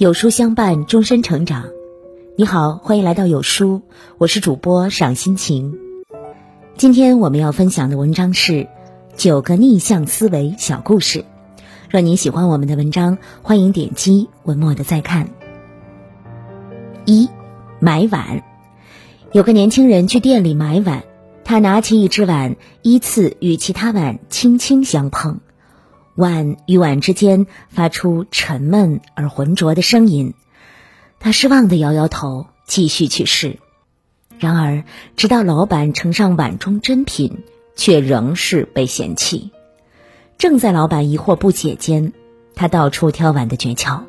有书相伴，终身成长。你好，欢迎来到有书，我是主播赏心情。今天我们要分享的文章是九个逆向思维小故事。若您喜欢我们的文章，欢迎点击文末的再看。一买碗，有个年轻人去店里买碗，他拿起一只碗，依次与其他碗轻轻相碰。碗与碗之间发出沉闷而浑浊的声音，他失望的摇摇头，继续去试。然而，直到老板呈上碗中珍品，却仍是被嫌弃。正在老板疑惑不解间，他道出挑碗的诀窍：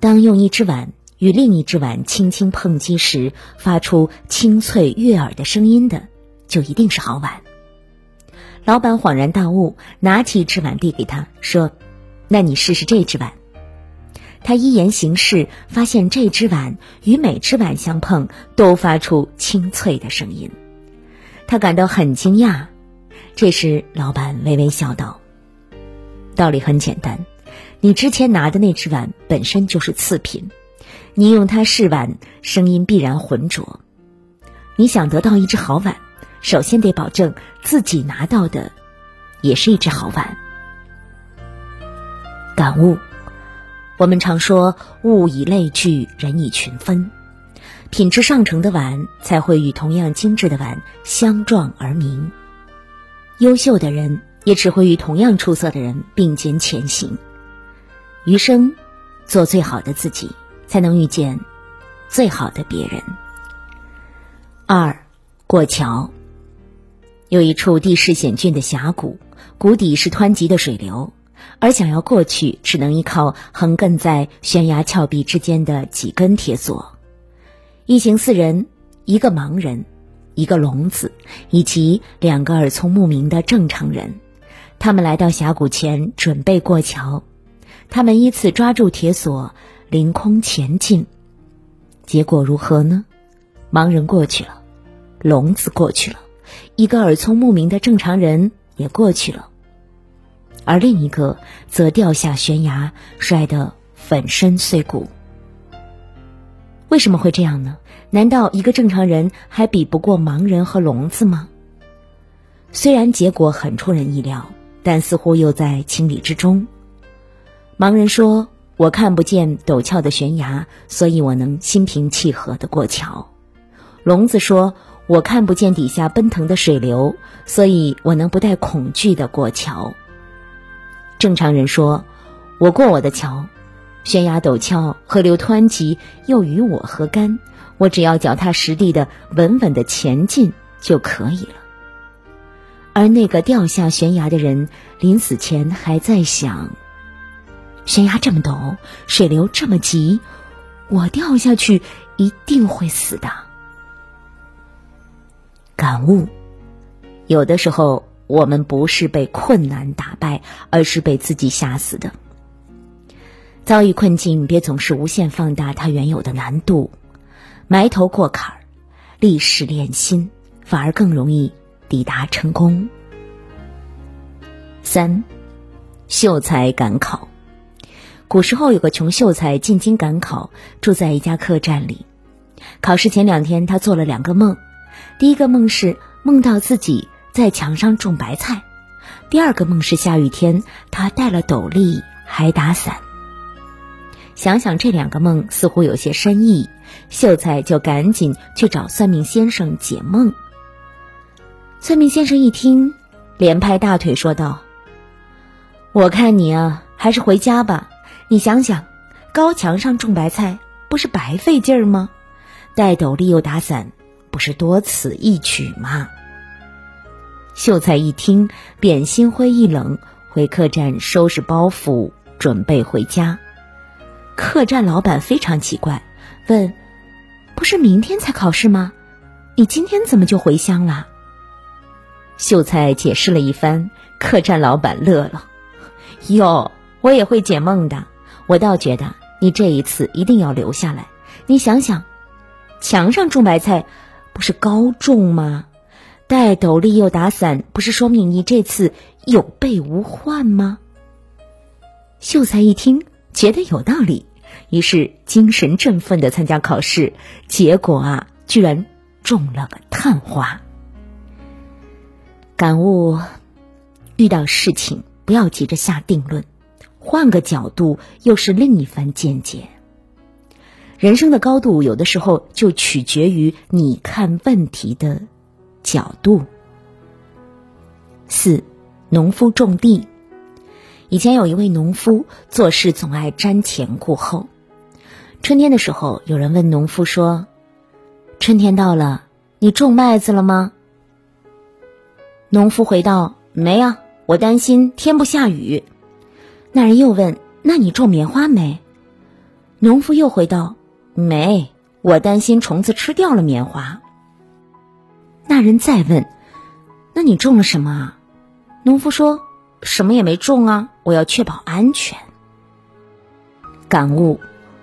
当用一只碗与另一只碗轻轻碰击时，发出清脆悦耳的声音的，就一定是好碗。老板恍然大悟，拿起一只碗递给他，说：“那你试试这只碗。”他依言行事，发现这只碗与每只碗相碰都发出清脆的声音，他感到很惊讶。这时，老板微微笑道：“道理很简单，你之前拿的那只碗本身就是次品，你用它试碗，声音必然浑浊。你想得到一只好碗。”首先得保证自己拿到的也是一只好碗。感悟：我们常说“物以类聚，人以群分”，品质上乘的碗才会与同样精致的碗相撞而鸣。优秀的人也只会与同样出色的人并肩前行。余生，做最好的自己，才能遇见最好的别人。二，过桥。有一处地势险峻的峡谷，谷底是湍急的水流，而想要过去，只能依靠横亘在悬崖峭壁之间的几根铁索。一行四人，一个盲人，一个聋子，以及两个耳聪目明的正常人，他们来到峡谷前，准备过桥。他们依次抓住铁索，凌空前进。结果如何呢？盲人过去了，聋子过去了。一个耳聪目明的正常人也过去了，而另一个则掉下悬崖，摔得粉身碎骨。为什么会这样呢？难道一个正常人还比不过盲人和聋子吗？虽然结果很出人意料，但似乎又在情理之中。盲人说：“我看不见陡峭的悬崖，所以我能心平气和的过桥。”聋子说。我看不见底下奔腾的水流，所以我能不带恐惧的过桥。正常人说：“我过我的桥，悬崖陡峭，河流湍急，又与我何干？我只要脚踏实地的稳稳的前进就可以了。”而那个掉下悬崖的人，临死前还在想：悬崖这么陡，水流这么急，我掉下去一定会死的。感悟：有的时候，我们不是被困难打败，而是被自己吓死的。遭遇困境，别总是无限放大它原有的难度，埋头过坎儿，历事练心，反而更容易抵达成功。三，秀才赶考。古时候有个穷秀才进京赶考，住在一家客栈里。考试前两天，他做了两个梦。第一个梦是梦到自己在墙上种白菜，第二个梦是下雨天，他带了斗笠还打伞。想想这两个梦似乎有些深意，秀才就赶紧去找算命先生解梦。算命先生一听，连拍大腿说道：“我看你啊，还是回家吧。你想想，高墙上种白菜不是白费劲儿吗？戴斗笠又打伞。”不是多此一举吗？秀才一听，便心灰意冷，回客栈收拾包袱，准备回家。客栈老板非常奇怪，问：“不是明天才考试吗？你今天怎么就回乡了？”秀才解释了一番，客栈老板乐了：“哟，我也会解梦的。我倒觉得你这一次一定要留下来。你想想，墙上种白菜。”不是高中吗？戴斗笠又打伞，不是说明你这次有备无患吗？秀才一听，觉得有道理，于是精神振奋的参加考试，结果啊，居然中了个探花。感悟：遇到事情不要急着下定论，换个角度又是另一番见解。人生的高度，有的时候就取决于你看问题的角度。四，农夫种地。以前有一位农夫做事总爱瞻前顾后。春天的时候，有人问农夫说：“春天到了，你种麦子了吗？”农夫回道：“没啊，我担心天不下雨。”那人又问：“那你种棉花没？”农夫又回道。没，我担心虫子吃掉了棉花。那人再问：“那你种了什么？”农夫说：“什么也没种啊，我要确保安全。”感悟：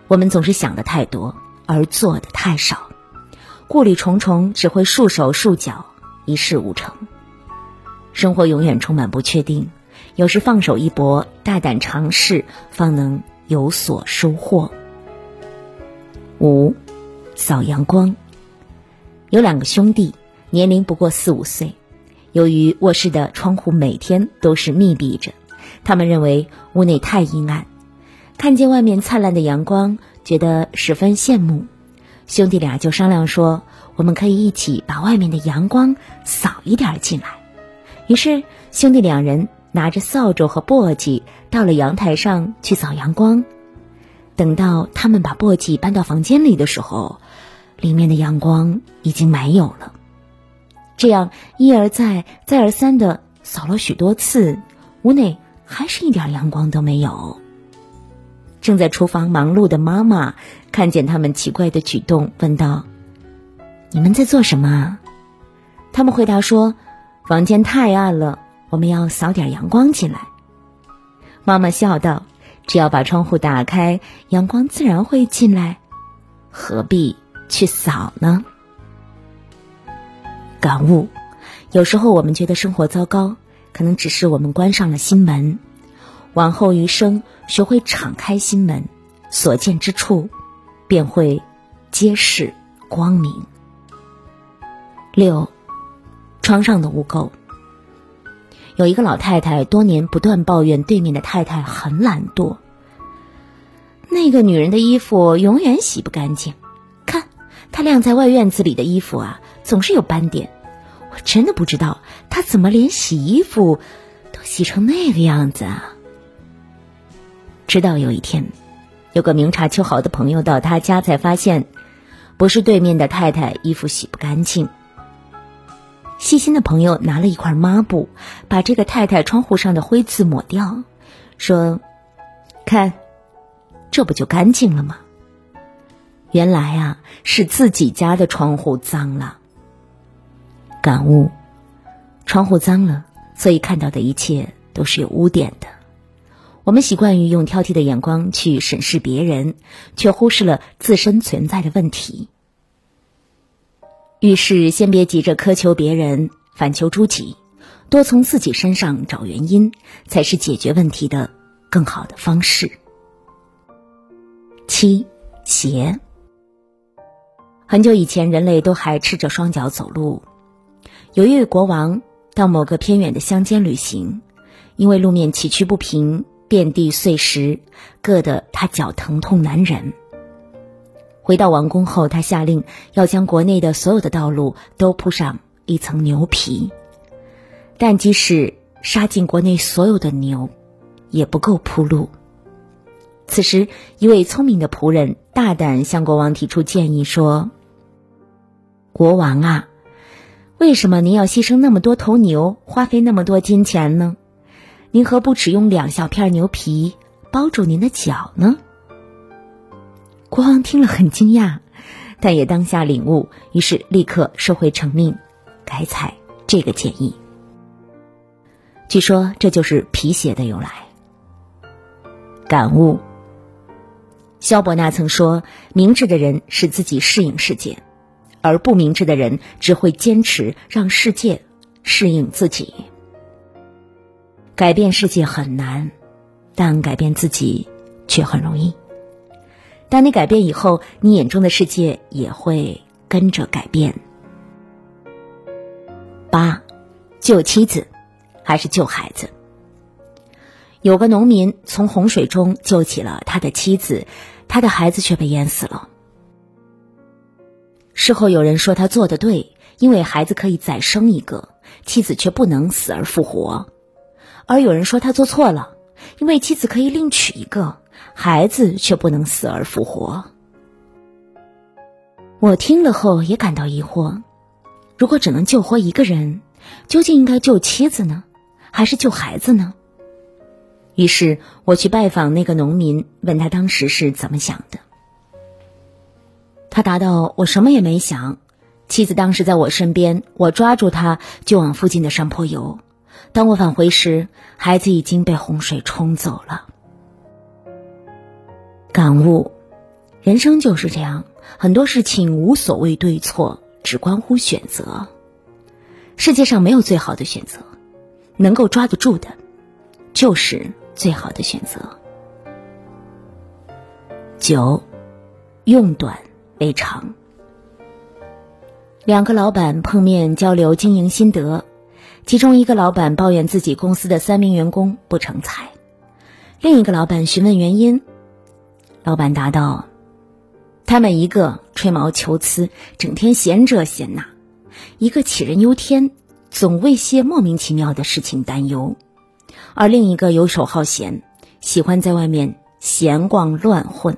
我们总是想的太多，而做的太少，顾虑重重，只会束手束脚，一事无成。生活永远充满不确定，有时放手一搏，大胆尝试，方能有所收获。五，扫阳光。有两个兄弟，年龄不过四五岁。由于卧室的窗户每天都是密闭着，他们认为屋内太阴暗，看见外面灿烂的阳光，觉得十分羡慕。兄弟俩就商量说：“我们可以一起把外面的阳光扫一点进来。”于是兄弟两人拿着扫帚和簸箕，到了阳台上去扫阳光。等到他们把簸箕搬到房间里的时候，里面的阳光已经没有了。这样一而再、再而三的扫了许多次，屋内还是一点阳光都没有。正在厨房忙碌的妈妈看见他们奇怪的举动，问道：“你们在做什么？”他们回答说：“房间太暗了，我们要扫点阳光进来。”妈妈笑道。只要把窗户打开，阳光自然会进来，何必去扫呢？感悟：有时候我们觉得生活糟糕，可能只是我们关上了心门。往后余生，学会敞开心门，所见之处，便会皆是光明。六，窗上的污垢。有一个老太太多年不断抱怨对面的太太很懒惰。那个女人的衣服永远洗不干净，看她晾在外院子里的衣服啊，总是有斑点。我真的不知道她怎么连洗衣服都洗成那个样子啊！直到有一天，有个明察秋毫的朋友到他家，才发现不是对面的太太衣服洗不干净。细心的朋友拿了一块抹布，把这个太太窗户上的灰渍抹掉，说：“看，这不就干净了吗？”原来啊，是自己家的窗户脏了。感悟：窗户脏了，所以看到的一切都是有污点的。我们习惯于用挑剔的眼光去审视别人，却忽视了自身存在的问题。遇事先别急着苛求别人，反求诸己，多从自己身上找原因，才是解决问题的更好的方式。七鞋。很久以前，人类都还赤着双脚走路。有一位国王到某个偏远的乡间旅行，因为路面崎岖不平，遍地碎石，硌得他脚疼痛难忍。回到王宫后，他下令要将国内的所有的道路都铺上一层牛皮，但即使杀尽国内所有的牛，也不够铺路。此时，一位聪明的仆人大胆向国王提出建议说：“国王啊，为什么您要牺牲那么多头牛，花费那么多金钱呢？您何不只用两小片牛皮包住您的脚呢？”国王听了很惊讶，但也当下领悟，于是立刻收回成命，改采这个建议。据说这就是皮鞋的由来。感悟：萧伯纳曾说，明智的人使自己适应世界，而不明智的人只会坚持让世界适应自己。改变世界很难，但改变自己却很容易。当你改变以后，你眼中的世界也会跟着改变。八，救妻子还是救孩子？有个农民从洪水中救起了他的妻子，他的孩子却被淹死了。事后有人说他做的对，因为孩子可以再生一个，妻子却不能死而复活；而有人说他做错了，因为妻子可以另娶一个，孩子却不能死而复活。我听了后也感到疑惑。如果只能救活一个人，究竟应该救妻子呢，还是救孩子呢？于是我去拜访那个农民，问他当时是怎么想的。他答道：“我什么也没想，妻子当时在我身边，我抓住她就往附近的山坡游。当我返回时，孩子已经被洪水冲走了。”感悟：人生就是这样，很多事情无所谓对错。只关乎选择，世界上没有最好的选择，能够抓得住的，就是最好的选择。九，用短为长。两个老板碰面交流经营心得，其中一个老板抱怨自己公司的三名员工不成才，另一个老板询问原因，老板答道。他们一个吹毛求疵，整天闲这闲那；一个杞人忧天，总为些莫名其妙的事情担忧；而另一个游手好闲，喜欢在外面闲逛乱混。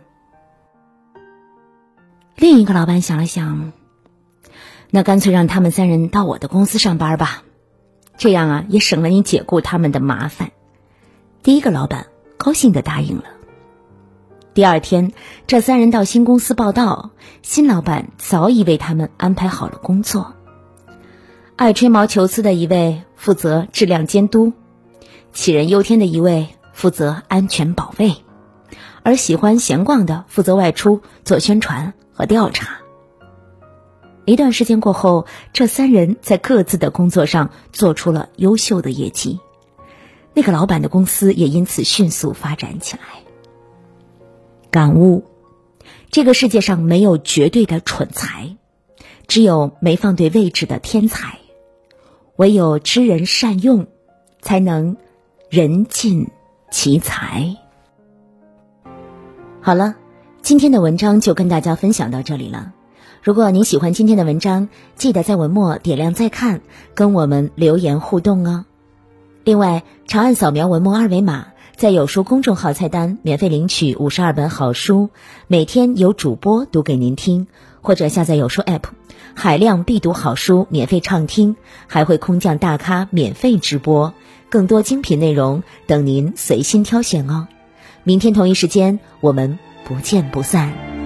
另一个老板想了想，那干脆让他们三人到我的公司上班吧，这样啊也省了你解雇他们的麻烦。第一个老板高兴的答应了。第二天，这三人到新公司报道，新老板早已为他们安排好了工作。爱吹毛求疵的一位负责质量监督，杞人忧天的一位负责安全保卫，而喜欢闲逛的负责外出做宣传和调查。一段时间过后，这三人在各自的工作上做出了优秀的业绩，那个老板的公司也因此迅速发展起来。感悟：这个世界上没有绝对的蠢才，只有没放对位置的天才。唯有知人善用，才能人尽其才。好了，今天的文章就跟大家分享到这里了。如果您喜欢今天的文章，记得在文末点亮再看，跟我们留言互动哦。另外，长按扫描文末二维码。在有书公众号菜单免费领取五十二本好书，每天有主播读给您听，或者下载有书 App，海量必读好书免费畅听，还会空降大咖免费直播，更多精品内容等您随心挑选哦。明天同一时间，我们不见不散。